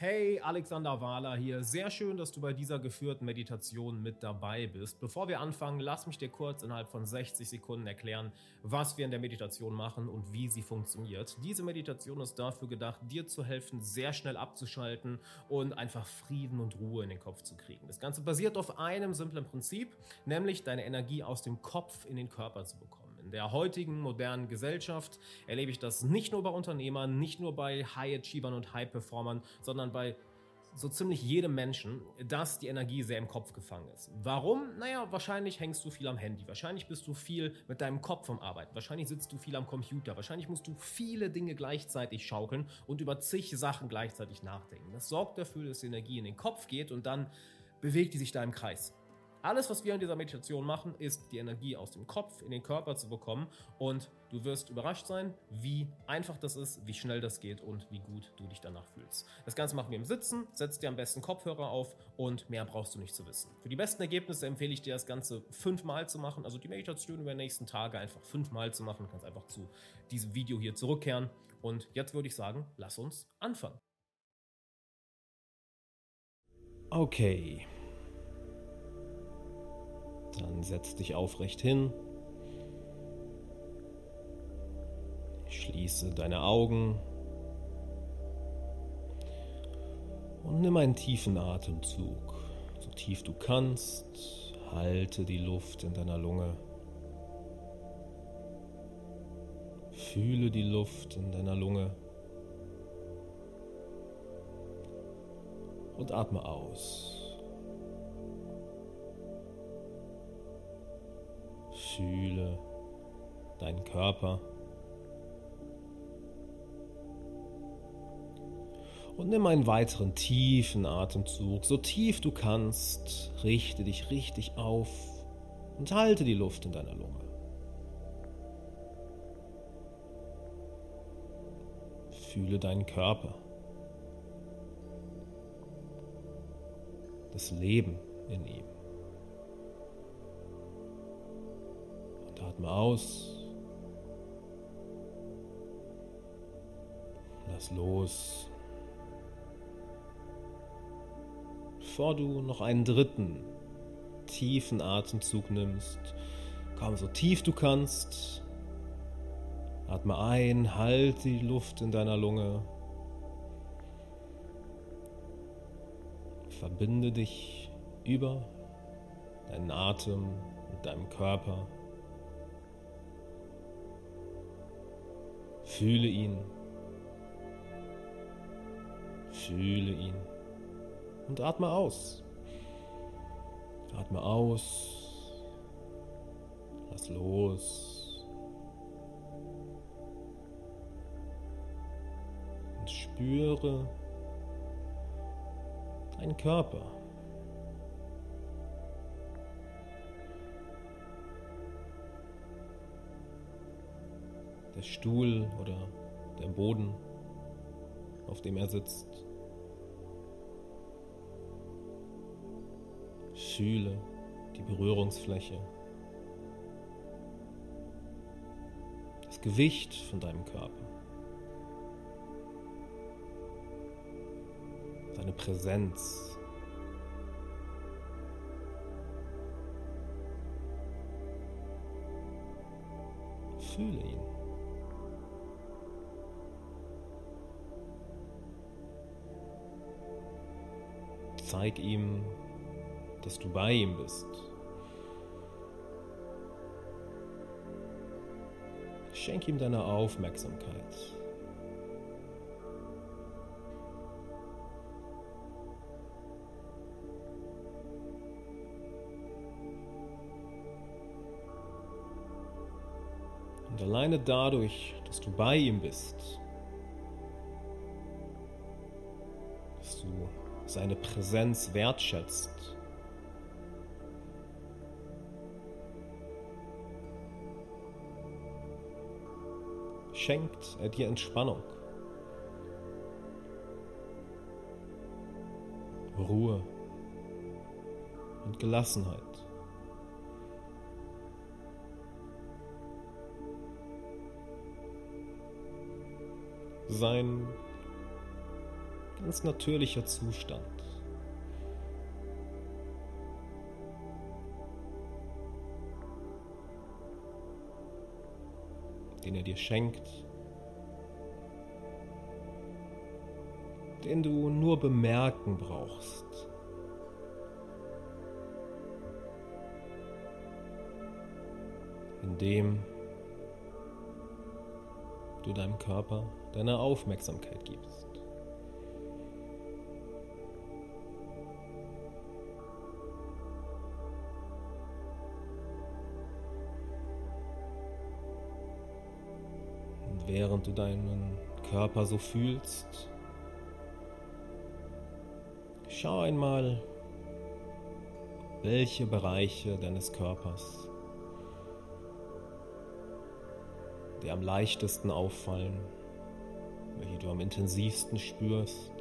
Hey, Alexander Wahler hier. Sehr schön, dass du bei dieser geführten Meditation mit dabei bist. Bevor wir anfangen, lass mich dir kurz innerhalb von 60 Sekunden erklären, was wir in der Meditation machen und wie sie funktioniert. Diese Meditation ist dafür gedacht, dir zu helfen, sehr schnell abzuschalten und einfach Frieden und Ruhe in den Kopf zu kriegen. Das Ganze basiert auf einem simplen Prinzip, nämlich deine Energie aus dem Kopf in den Körper zu bekommen. In der heutigen modernen Gesellschaft erlebe ich das nicht nur bei Unternehmern, nicht nur bei High-Achievern und High-Performern, sondern bei so ziemlich jedem Menschen, dass die Energie sehr im Kopf gefangen ist. Warum? Naja, wahrscheinlich hängst du viel am Handy, wahrscheinlich bist du viel mit deinem Kopf am Arbeiten, wahrscheinlich sitzt du viel am Computer, wahrscheinlich musst du viele Dinge gleichzeitig schaukeln und über zig Sachen gleichzeitig nachdenken. Das sorgt dafür, dass die Energie in den Kopf geht und dann bewegt die sich da im Kreis. Alles, was wir in dieser Meditation machen, ist die Energie aus dem Kopf in den Körper zu bekommen und du wirst überrascht sein, wie einfach das ist, wie schnell das geht und wie gut du dich danach fühlst. Das Ganze machen wir im Sitzen, setz dir am besten Kopfhörer auf und mehr brauchst du nicht zu wissen. Für die besten Ergebnisse empfehle ich dir das Ganze fünfmal zu machen, also die Meditation über die nächsten Tage einfach fünfmal zu machen. Du kannst einfach zu diesem Video hier zurückkehren und jetzt würde ich sagen, lass uns anfangen. Okay. Dann setz dich aufrecht hin. Schließe deine Augen. Und nimm einen tiefen Atemzug. So tief du kannst. Halte die Luft in deiner Lunge. Fühle die Luft in deiner Lunge. Und atme aus. Fühle deinen Körper. Und nimm einen weiteren tiefen Atemzug, so tief du kannst. Richte dich richtig auf und halte die Luft in deiner Lunge. Fühle deinen Körper. Das Leben in ihm. Atme aus. Lass los. Bevor du noch einen dritten tiefen Atemzug nimmst, komm so tief du kannst. Atme ein, halte die Luft in deiner Lunge. Verbinde dich über deinen Atem mit deinem Körper. Fühle ihn. Fühle ihn. Und atme aus. Atme aus. Lass los. Und spüre deinen Körper. Der Stuhl oder der Boden, auf dem er sitzt. Fühle die Berührungsfläche, das Gewicht von deinem Körper, seine Präsenz. Fühle ihn. Zeig ihm, dass du bei ihm bist. Schenk ihm deine Aufmerksamkeit. Und alleine dadurch, dass du bei ihm bist, dass du seine Präsenz wertschätzt. Schenkt er dir Entspannung, Ruhe und Gelassenheit. Sein ganz natürlicher Zustand. den er dir schenkt, den du nur bemerken brauchst. Indem du deinem Körper deine Aufmerksamkeit gibst. Während du deinen Körper so fühlst, schau einmal, welche Bereiche deines Körpers dir am leichtesten auffallen, welche du am intensivsten spürst.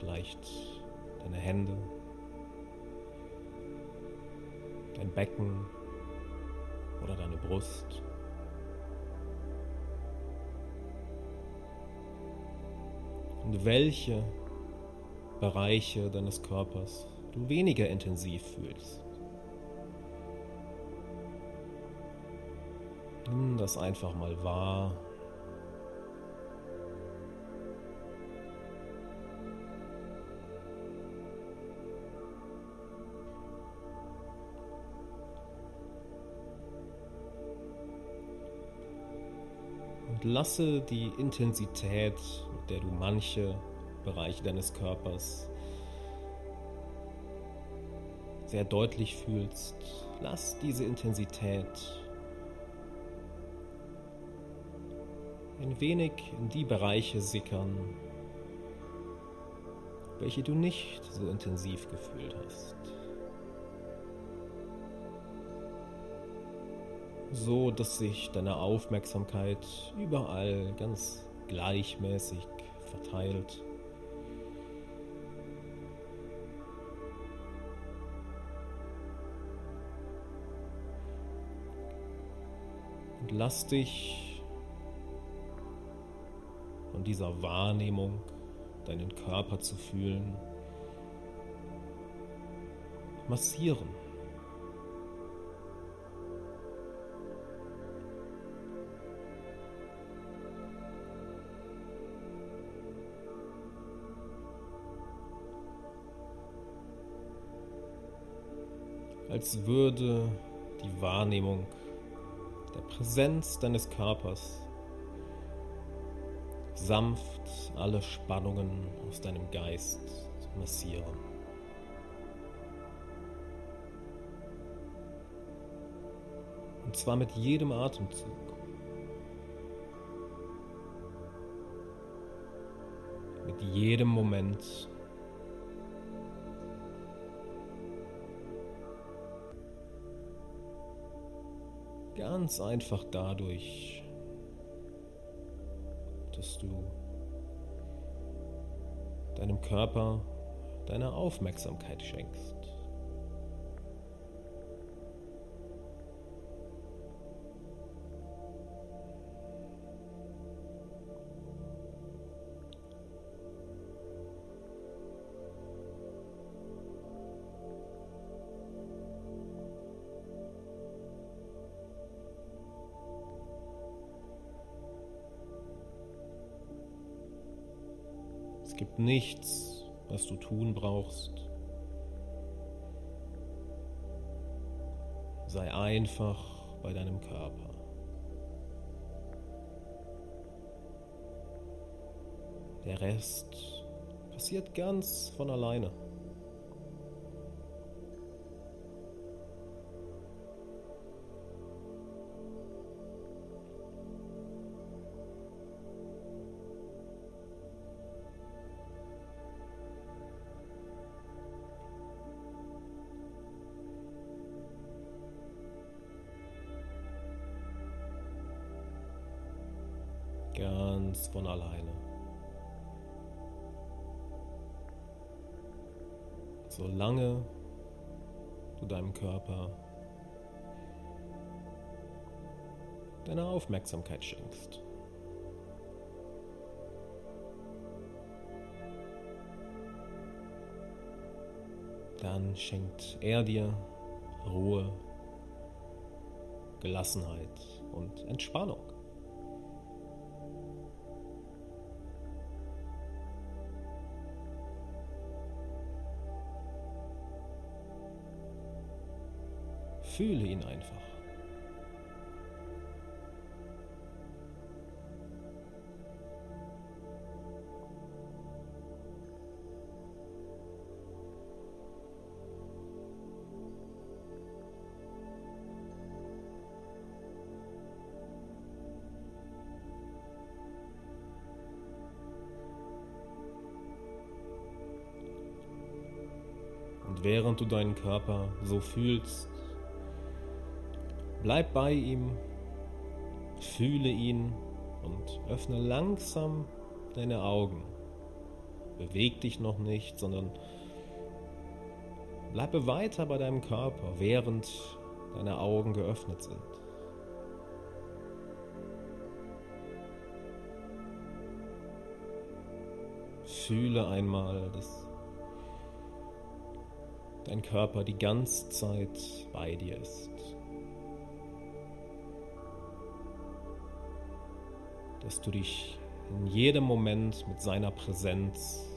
Vielleicht deine Hände, dein Becken oder deine Brust. Und welche Bereiche deines Körpers du weniger intensiv fühlst. Nimm das einfach mal wahr. Lasse die Intensität, mit der du manche Bereiche deines Körpers sehr deutlich fühlst, lass diese Intensität ein wenig in die Bereiche sickern, welche du nicht so intensiv gefühlt hast. So dass sich deine Aufmerksamkeit überall ganz gleichmäßig verteilt. Und lass dich von dieser Wahrnehmung, deinen Körper zu fühlen, massieren. Als würde die Wahrnehmung der Präsenz deines Körpers sanft alle Spannungen aus deinem Geist massieren. Und zwar mit jedem Atemzug. Mit jedem Moment. Ganz einfach dadurch, dass du deinem Körper deine Aufmerksamkeit schenkst. Gibt nichts, was du tun brauchst. Sei einfach bei deinem Körper. Der Rest passiert ganz von alleine. uns von alleine. Solange du deinem Körper deine Aufmerksamkeit schenkst. Dann schenkt er dir Ruhe, Gelassenheit und Entspannung. Fühle ihn einfach. Und während du deinen Körper so fühlst, bleib bei ihm, fühle ihn und öffne langsam deine Augen. Beweg dich noch nicht, sondern bleibe weiter bei deinem Körper, während deine Augen geöffnet sind. Fühle einmal, dass dein Körper die ganze Zeit bei dir ist. Dass du dich in jedem Moment mit seiner Präsenz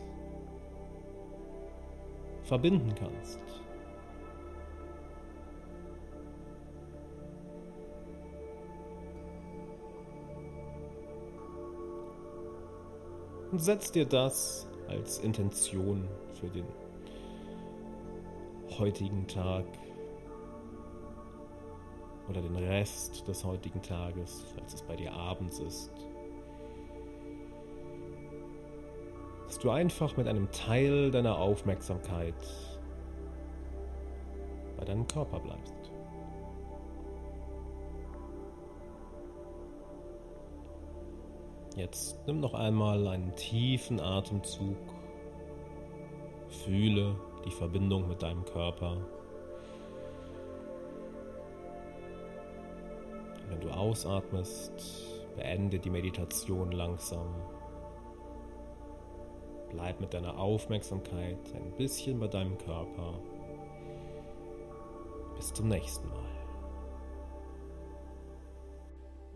verbinden kannst. Und setz dir das als Intention für den heutigen Tag oder den Rest des heutigen Tages, falls es bei dir abends ist. Dass du einfach mit einem Teil deiner Aufmerksamkeit bei deinem Körper bleibst. Jetzt nimm noch einmal einen tiefen Atemzug. Fühle, die Verbindung mit deinem Körper. Wenn du ausatmest, beende die Meditation langsam. Bleib mit deiner Aufmerksamkeit ein bisschen bei deinem Körper. Bis zum nächsten Mal.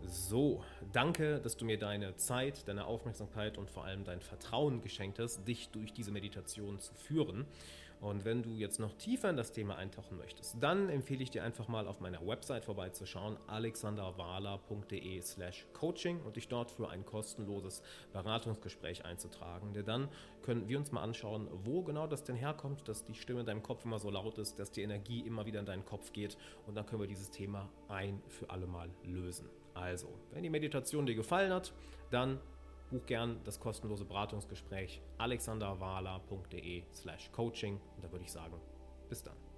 So, danke, dass du mir deine Zeit, deine Aufmerksamkeit und vor allem dein Vertrauen geschenkt hast, dich durch diese Meditation zu führen. Und wenn du jetzt noch tiefer in das Thema eintauchen möchtest, dann empfehle ich dir einfach mal auf meiner Website vorbeizuschauen, alexanderwala.de slash coaching und dich dort für ein kostenloses Beratungsgespräch einzutragen. Denn dann können wir uns mal anschauen, wo genau das denn herkommt, dass die Stimme in deinem Kopf immer so laut ist, dass die Energie immer wieder in deinen Kopf geht und dann können wir dieses Thema ein für alle Mal lösen. Also, wenn die Meditation dir gefallen hat, dann buch gern das kostenlose Beratungsgespräch alexanderwala.de slash coaching und da würde ich sagen, bis dann.